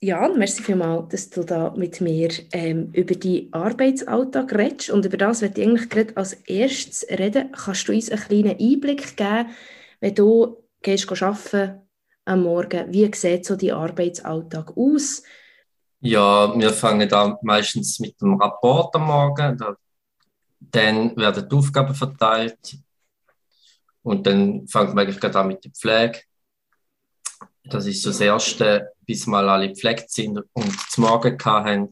Jan, merci vielmals, dass du da mit mir ähm, über die Arbeitsalltag redest. Und über das werde ich eigentlich gerade als erstes reden. Kannst du uns einen kleinen Einblick geben, wenn du gehst arbeiten am Morgen, wie sieht so die Arbeitsalltag aus? Ja, wir fangen da meistens mit dem Rapport am Morgen. Dann werden die Aufgaben verteilt. Und dann fangen wir eigentlich gerade an mit der Pflege. Das ist so das Erste, bis mal alle gepflegt sind und zum Morgen haben.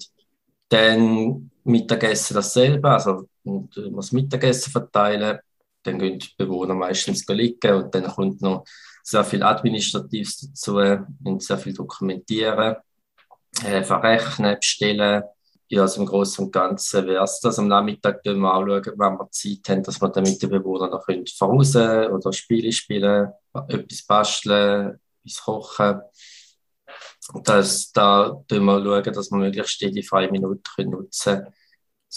Dann Mittagessen dasselbe, also und äh, das Mittagessen verteilen. Dann gehen die Bewohner meistens liegen und dann kommt noch sehr viel Administratives dazu, und sehr viel dokumentieren, äh, verrechnen, bestellen. Ja, also im Großen und Ganzen wäre es das. Am Nachmittag schauen wir auch, schauen, wenn wir Zeit haben, dass wir dann mit den Bewohnern noch verhausen oder Spiele spielen, etwas basteln, etwas kochen. Das, da schauen wir, schauen, dass wir möglichst jede freie Minute nutzen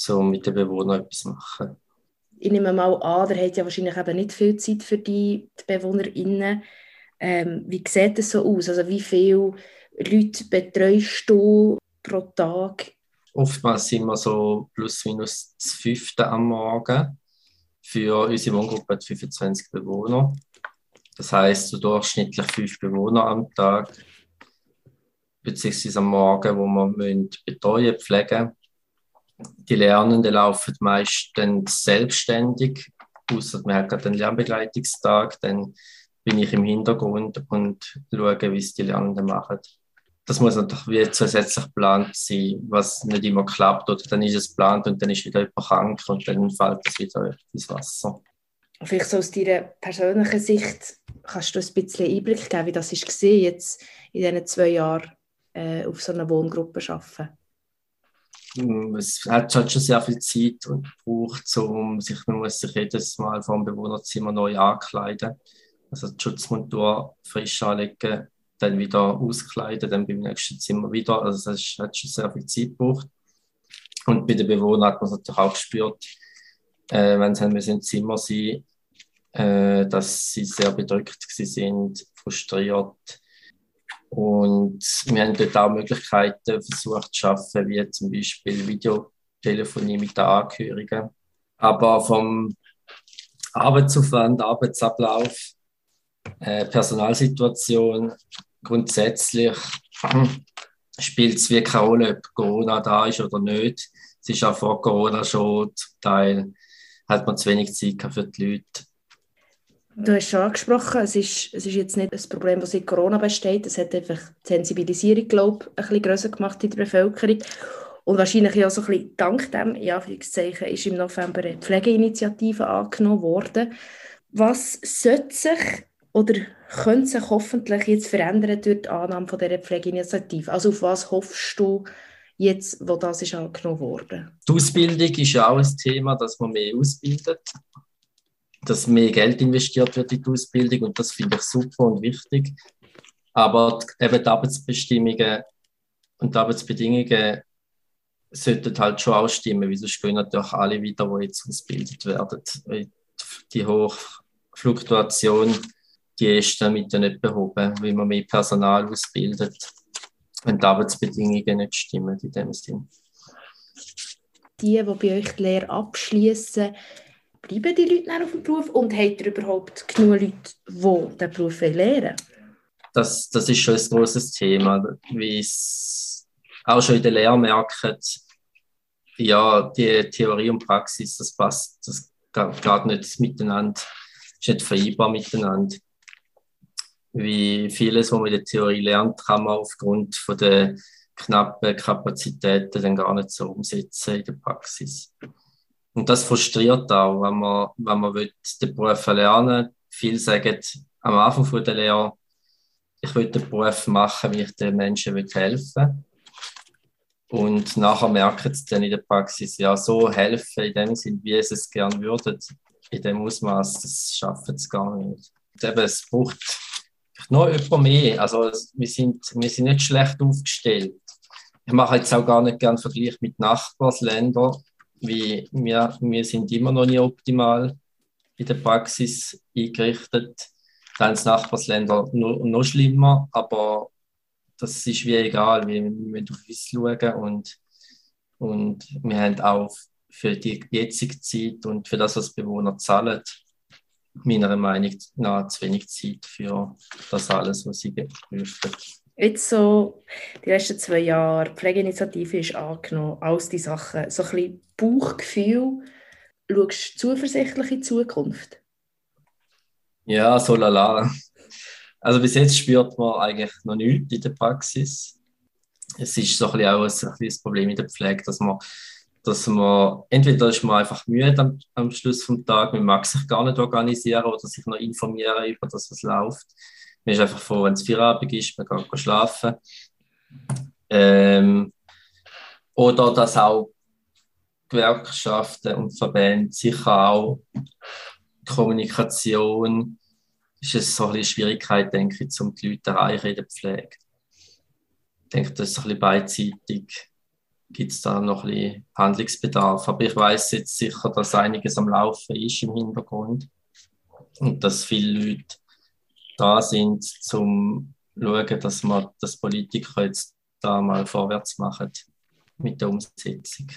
können, um mit den Bewohnern etwas zu machen. Ich nehme mal an, der hat ja wahrscheinlich eben nicht viel Zeit für die, die BewohnerInnen. Ähm, wie sieht das so aus? Also wie viele Leute betreust du pro Tag? Oftmals sind wir so plus minus das fünfte am Morgen. Für unsere Wohngruppe hat 25 Bewohner. Das heißt, so durchschnittlich fünf Bewohner am Tag, beziehungsweise am Morgen, wo wir betreuen, pflegen. Die Lernenden laufen meistens selbstständig, außer haben gerade einen Lernbegleitungstag, dann bin ich im Hintergrund und schaue, wie es die Lernenden machen. Das muss natürlich wie zusätzlich geplant sein, was nicht immer klappt. Oder dann ist es geplant und dann ist wieder jemand krank und dann fällt es wieder ins Wasser. Vielleicht so aus deiner persönlichen Sicht, kannst du ein bisschen Einblick geben, wie das war, jetzt in diesen zwei Jahren äh, auf so einer Wohngruppe arbeiten? Mm, es hat halt schon sehr viel Zeit und braucht, um sich, man muss sich jedes Mal vom Bewohnerzimmer neu ankleiden. Also die Schutzmontur frisch anlegen, dann wieder auskleiden, dann beim nächsten Zimmer wieder. Also das hat schon sehr viel Zeit gebraucht. Und bei den Bewohnern hat man es natürlich auch gespürt, äh, wenn sie im Zimmer sind, äh, dass sie sehr bedrückt sind, frustriert. Und wir haben dort auch Möglichkeiten versucht zu schaffen, wie zum Beispiel Videotelefonie mit den Angehörigen. Aber vom Arbeitsaufwand, Arbeitsablauf, äh, Personalsituation grundsätzlich spielt es wie keine Rolle, ob Corona da ist oder nicht. Es ist auch vor Corona schon zum Teil, hat man zu wenig Zeit für die Leute Du hast schon angesprochen, es ist, es ist jetzt nicht ein Problem, das seit Corona besteht. Es hat einfach die Sensibilisierung, glaube ich, ein bisschen grösser gemacht in der Bevölkerung. Und wahrscheinlich auch so ein bisschen dank dem, ja, Anführungszeichen, ist im November eine Pflegeinitiative angenommen worden. Was sollte sich oder könnte sich hoffentlich jetzt verändern durch die Annahme von dieser Pflegeinitiative? Also auf was hoffst du jetzt, wo das ist angenommen wurde? Die Ausbildung ist ja auch ein Thema, dass man mehr ausbildet dass mehr Geld investiert wird in die Ausbildung und das finde ich super und wichtig. Aber eben die Arbeitsbestimmungen und die Arbeitsbedingungen sollten halt schon ausstimmen, weil sonst gehen natürlich alle wieder, die jetzt ausgebildet werden. Die hohe Fluktuation, die ist damit nicht behoben, weil man mehr Personal ausbildet, wenn die Arbeitsbedingungen nicht stimmen in dem Sinn. Die, die bei euch die Lehre abschließen, bleiben die Leute auf dem Beruf und habt ihr überhaupt genug Leute, die diesen Beruf lernen das, das ist schon ein großes Thema, wie es auch schon in der Lehre merkt, ja, die Theorie und Praxis, das passt, das geht nicht miteinander, ist nicht vereinbar miteinander. Wie vieles, was man in der Theorie lernt, kann man aufgrund von der knappen Kapazitäten dann gar nicht so umsetzen in der Praxis. Und das frustriert auch, wenn man, wenn man will, den Beruf lernen will. Viele sagen am Anfang von der Lehre, ich will den Beruf machen, wie ich den Menschen helfen will. Und nachher merken sie dann in der Praxis, ja, so helfen in dem Sinn, wie sie es gerne würden, in dem Ausmaß, das schaffen sie gar nicht. Und eben, es braucht noch jemand mehr. Also, wir sind, wir sind nicht schlecht aufgestellt. Ich mache jetzt auch gar nicht gerne Vergleich mit Nachbarländern wie wir, wir sind immer noch nicht optimal in der Praxis eingerichtet. Dann sind Nachbarsländer noch, noch schlimmer, aber das ist wie egal, wir müssen auf uns schauen und, und wir haben auch für die jetzige Zeit und für das, was Bewohner zahlen, meiner Meinung nach zu wenig Zeit für das alles, was sie prüfen. Jetzt so, die letzten zwei Jahre, die Pflegeinitiative ist angenommen, alles die Sachen, so ein bisschen Bauchgefühl, schaust du zuversichtlich in die Zukunft? Ja, so lala. Also bis jetzt spürt man eigentlich noch nichts in der Praxis. Es ist so ein bisschen auch ein, ein Problem in der Pflege, dass man dass man, entweder ist man einfach müde am, am Schluss vom Tag, man mag sich gar nicht organisieren oder sich noch informieren über das, was läuft. Man ist einfach froh, wenn es Feierabend ist, man kann schlafen. Ähm, oder dass auch Gewerkschaften und Verbände sicher auch Kommunikation ist es so eine Schwierigkeit, denke ich, um die Leute erreichen in der Pflege. Ich denke, das ist ein bisschen beidseitig gibt es da noch ein bisschen Handlungsbedarf. Aber ich weiß jetzt sicher, dass einiges am Laufen ist im Hintergrund und dass viele Leute da sind, zum schauen, dass man das Politiker jetzt da mal vorwärts machen mit der Umsetzung.